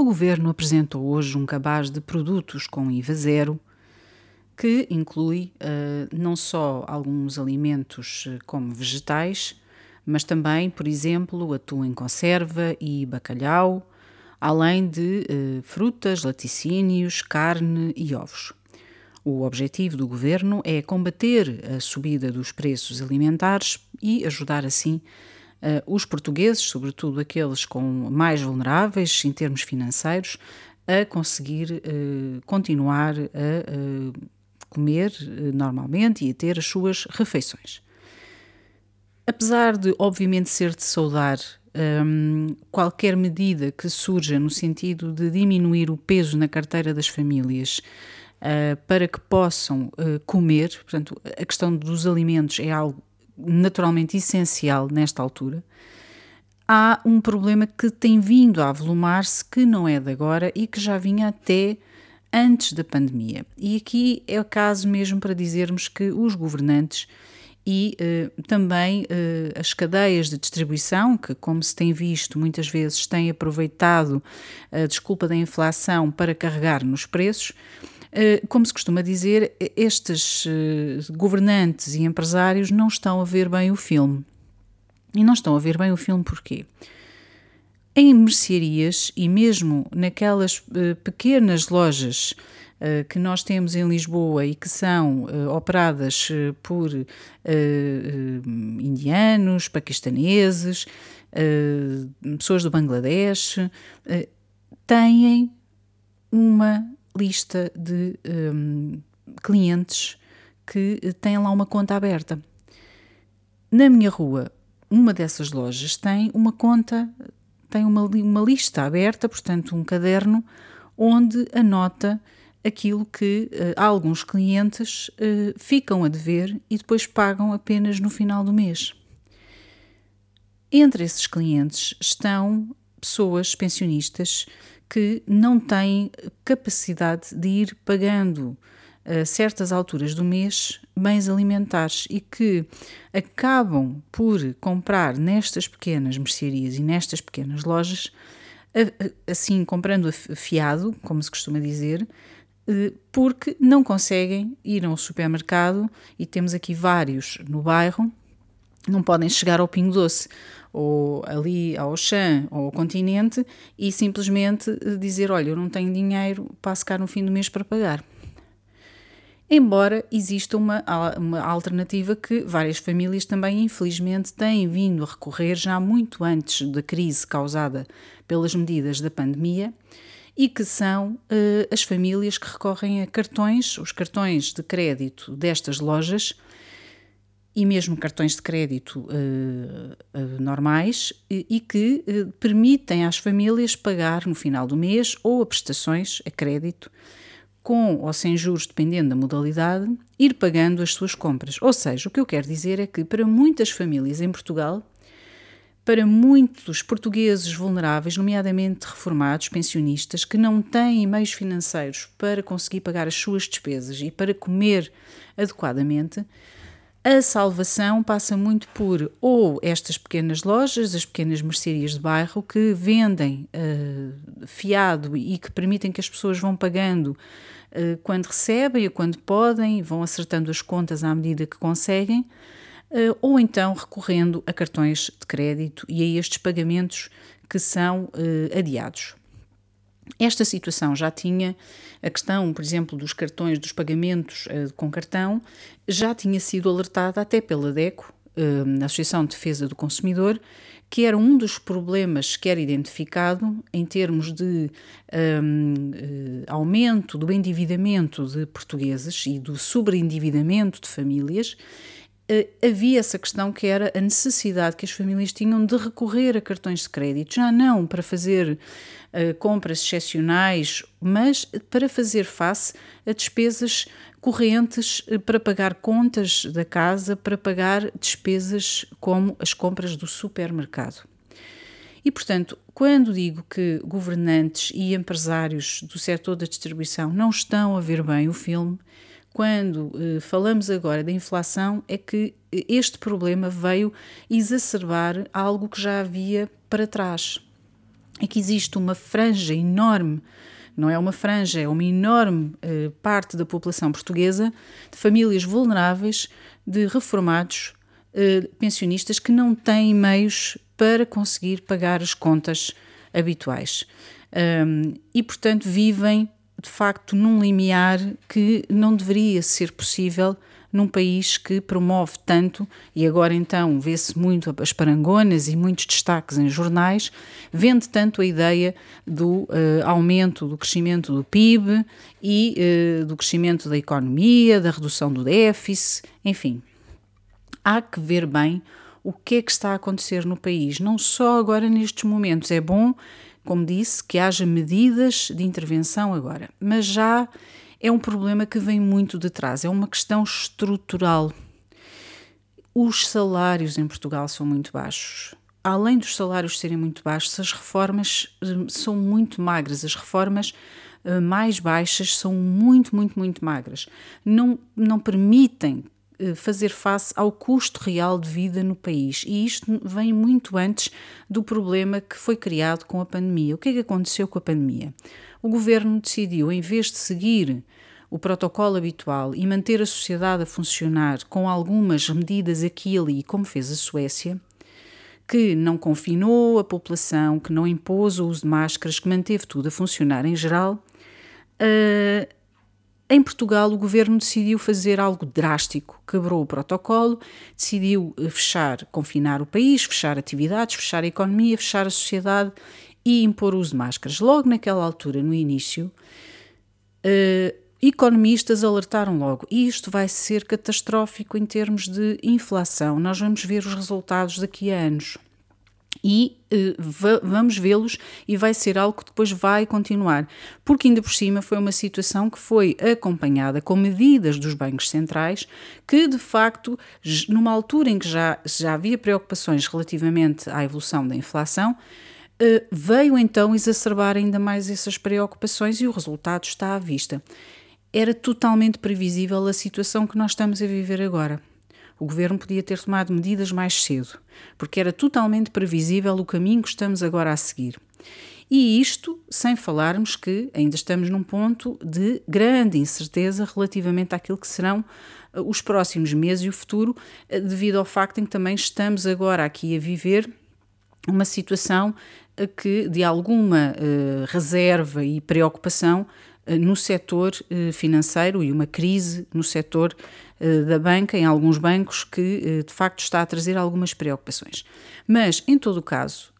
o Governo apresentou hoje um cabaz de produtos com IVA zero, que inclui uh, não só alguns alimentos uh, como vegetais, mas também, por exemplo, atum em conserva e bacalhau, além de uh, frutas, laticínios, carne e ovos. O objetivo do governo é combater a subida dos preços alimentares e ajudar assim uh, os portugueses, sobretudo aqueles com mais vulneráveis em termos financeiros, a conseguir uh, continuar a uh, comer normalmente e a ter as suas refeições. Apesar de, obviamente, ser de saudar um, qualquer medida que surja no sentido de diminuir o peso na carteira das famílias uh, para que possam uh, comer, portanto, a questão dos alimentos é algo naturalmente essencial nesta altura. Há um problema que tem vindo a avolumar-se, que não é de agora e que já vinha até antes da pandemia. E aqui é o caso mesmo para dizermos que os governantes e uh, também uh, as cadeias de distribuição, que, como se tem visto, muitas vezes têm aproveitado a desculpa da inflação para carregar nos preços. Uh, como se costuma dizer, estes governantes e empresários não estão a ver bem o filme. E não estão a ver bem o filme porquê? Em mercearias e mesmo naquelas pequenas lojas eh, que nós temos em Lisboa e que são operadas por indianos, paquistaneses, pessoas do Bangladesh, têm uma lista de um, clientes que têm lá uma conta aberta. Na minha rua, uma dessas lojas tem uma conta, tem uma, uma lista aberta, portanto, um caderno onde anota aquilo que uh, alguns clientes uh, ficam a dever e depois pagam apenas no final do mês. Entre esses clientes estão pessoas pensionistas que não têm capacidade de ir pagando a certas alturas do mês bens alimentares e que acabam por comprar nestas pequenas mercearias e nestas pequenas lojas, assim comprando fiado, como se costuma dizer, eh, porque não conseguem ir ao supermercado e temos aqui vários no bairro, não podem chegar ao Pingo Doce ou ali ao Chã ou ao Continente e simplesmente eh, dizer: Olha, eu não tenho dinheiro para secar no fim do mês para pagar. Embora exista uma, uma alternativa que várias famílias também, infelizmente, têm vindo a recorrer já muito antes da crise causada pelas medidas da pandemia e que são uh, as famílias que recorrem a cartões, os cartões de crédito destas lojas e mesmo cartões de crédito uh, normais e, e que permitem às famílias pagar no final do mês ou a prestações a crédito com ou sem juros, dependendo da modalidade, ir pagando as suas compras. Ou seja, o que eu quero dizer é que para muitas famílias em Portugal para muitos portugueses vulneráveis, nomeadamente reformados, pensionistas, que não têm meios financeiros para conseguir pagar as suas despesas e para comer adequadamente, a salvação passa muito por ou estas pequenas lojas, as pequenas mercearias de bairro que vendem uh, fiado e que permitem que as pessoas vão pagando uh, quando recebem ou quando podem, vão acertando as contas à medida que conseguem eh, ou então recorrendo a cartões de crédito e a estes pagamentos que são uh, adiados. Esta situação já tinha a questão, por exemplo, dos cartões, dos pagamentos uh, com cartão, já tinha sido alertada até pela DECO, uh, Associação de Defesa do Consumidor, que era um dos problemas que era identificado em termos de um, aumento do endividamento de portugueses e do sobreendividamento de famílias eh, havia essa questão que era a necessidade que as famílias tinham de recorrer a cartões de crédito, já não para fazer uh, compras excepcionais, mas para fazer face a despesas correntes, uh, para pagar contas da casa, para pagar despesas como as compras do supermercado. E, portanto, quando digo que governantes e empresários do setor da distribuição não estão a ver bem o filme, quando eh, falamos agora da inflação, é que este problema veio exacerbar algo que já havia para trás. é que existe uma franja enorme não é uma franja, é uma enorme uh, parte da população portuguesa de famílias vulneráveis, de reformados, uh, pensionistas que não têm meios para conseguir pagar as contas habituais. Um, e, portanto, vivem de facto num limiar que não deveria ser possível num país que promove tanto, e agora então vê-se muito as parangonas e muitos destaques em jornais, vende tanto a ideia do uh, aumento do crescimento do PIB e uh, do crescimento da economia, da redução do déficit, enfim. Há que ver bem o que é que está a acontecer no país, não só agora nestes momentos. É bom, como disse, que haja medidas de intervenção agora, mas já é um problema que vem muito de trás, é uma questão estrutural. Os salários em Portugal são muito baixos. Além dos salários serem muito baixos, as reformas eh, são muito magras. As reformas eh, mais baixas são muito, muito, muito magras. Não, não permitem fazer face ao custo real de vida no país. E isto vem muito antes do problema que foi criado com a pandemia. O que é que aconteceu com a pandemia? O governo decidiu, em vez de seguir o protocolo habitual e manter a sociedade a funcionar com algumas medidas aqui e ali, como fez a Suécia, que não confinou a população, que não impôs o uso de máscaras, que manteve tudo a funcionar em geral, uh, em Portugal o governo decidiu fazer algo drástico, quebrou o protocolo, decidiu eh, fechar, confinar o país, fechar atividades, fechar a economia, fechar a sociedade e impor o uso de máscaras. Logo naquela altura, no início, uh, economistas alertaram logo: isto vai ser catastrófico em termos de inflação. Nós vamos ver os resultados daqui a anos. E uh, vamos vê-los e vai ser algo que depois vai continuar, porque ainda por cima foi uma situação que foi acompanhada com medidas dos bancos centrais que, de facto, numa altura em que já, já havia preocupações relativamente à evolução da inflação, uh, veio então exacerbar ainda mais essas preocupações e o resultado está à vista era totalmente previsível a situação que nós estamos a viver agora. O governo podia ter tomado medidas mais cedo, porque era totalmente previsível o caminho que estamos agora a seguir. E isto sem falarmos que ainda estamos num ponto de grande incerteza relativamente àquilo que serão eh, os próximos meses e o futuro, eh, devido ao facto em que também estamos agora aqui a viver uma situação eh, que de alguma uh, reserva e preocupação no setor eh, financeiro e uma crise no setor eh, da banca, em alguns bancos, que de facto está a trazer algumas preocupações. Mas, em todo o caso,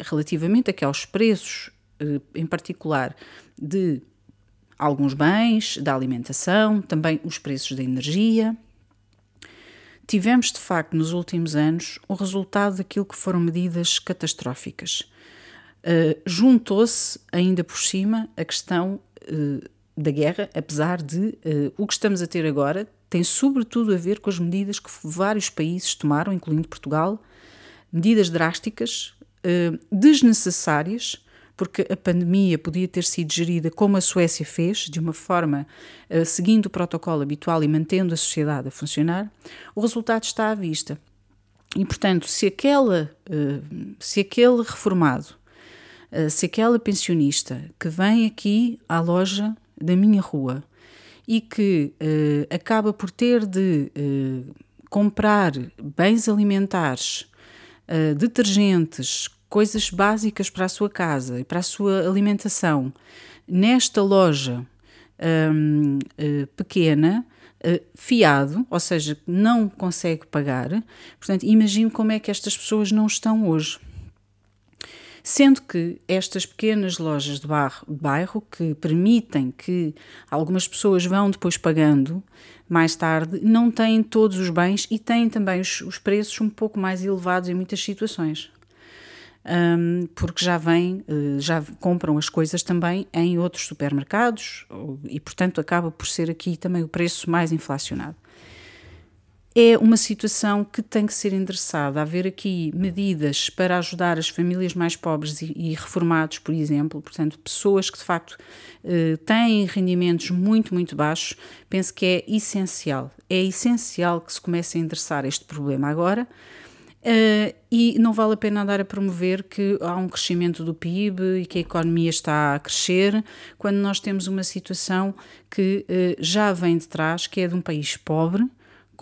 relativamente aqueles preços, em particular de alguns bens, da alimentação, também os preços da energia, tivemos de facto nos últimos anos o resultado daquilo que foram medidas catastróficas. Uh, Juntou-se ainda por cima a questão da guerra, apesar de uh, o que estamos a ter agora tem sobretudo a ver com as medidas que vários países tomaram, incluindo Portugal, medidas drásticas, desnecessárias, porque a pandemia podia ter sido gerida como a Suécia fez, de uma forma seguindo o protocolo habitual e mantendo a sociedade a funcionar, o resultado está à vista. E, portanto, se, aquela, se aquele reformado eh, se aquela pensionista que vem aqui à loja da minha rua e que uh, acaba por ter de uh, comprar bens alimentares, uh, detergentes, coisas básicas para a sua casa e para a sua alimentação, nesta loja um, pequena, fiado, ou seja, não consegue pagar. Portanto, imagine como é que estas pessoas não estão hoje. Sendo que estas pequenas lojas de bairro, que permitem que algumas pessoas vão depois pagando mais tarde, não têm todos os bens e têm também os, os preços um pouco mais elevados em muitas situações. Um, porque já vêm, eh, já compram as coisas também em outros supermercados e, portanto, acaba por ser aqui também o preço mais inflacionado é uma situação que tem que ser endereçada. Haver aqui medidas para ajudar as famílias mais pobres e, e reformados, por exemplo, portanto, pessoas que de facto eh, têm rendimentos muito, muito baixos, penso que é essencial. É essencial que se comece a endereçar este problema agora. Uh, e não vale a pena andar a promover que há um crescimento do PIB e que a economia está a crescer, quando nós temos uma situação que uh, já vem de trás, que é de um país pobre,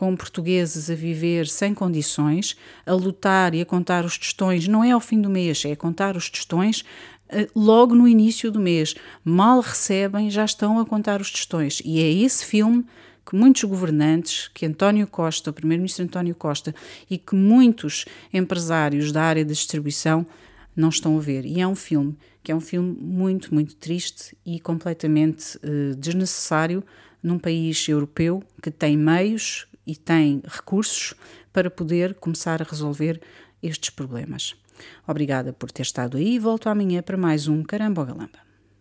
com portugueses a viver sem condições, a lutar e a contar os tostões, não é ao fim do mês, é a contar os tostões uh, logo no início do mês. Mal recebem, já estão a contar os tostões. E é esse filme que muitos governantes, que António Costa, o primeiro-ministro António Costa, e que muitos empresários da área da distribuição não estão a ver. E é um filme que é um filme muito, muito triste e completamente uh, desnecessário num país europeu que tem meios e tem recursos para poder começar a resolver estes problemas. Obrigada por ter estado aí e volto amanhã para mais um Caramba Galamba.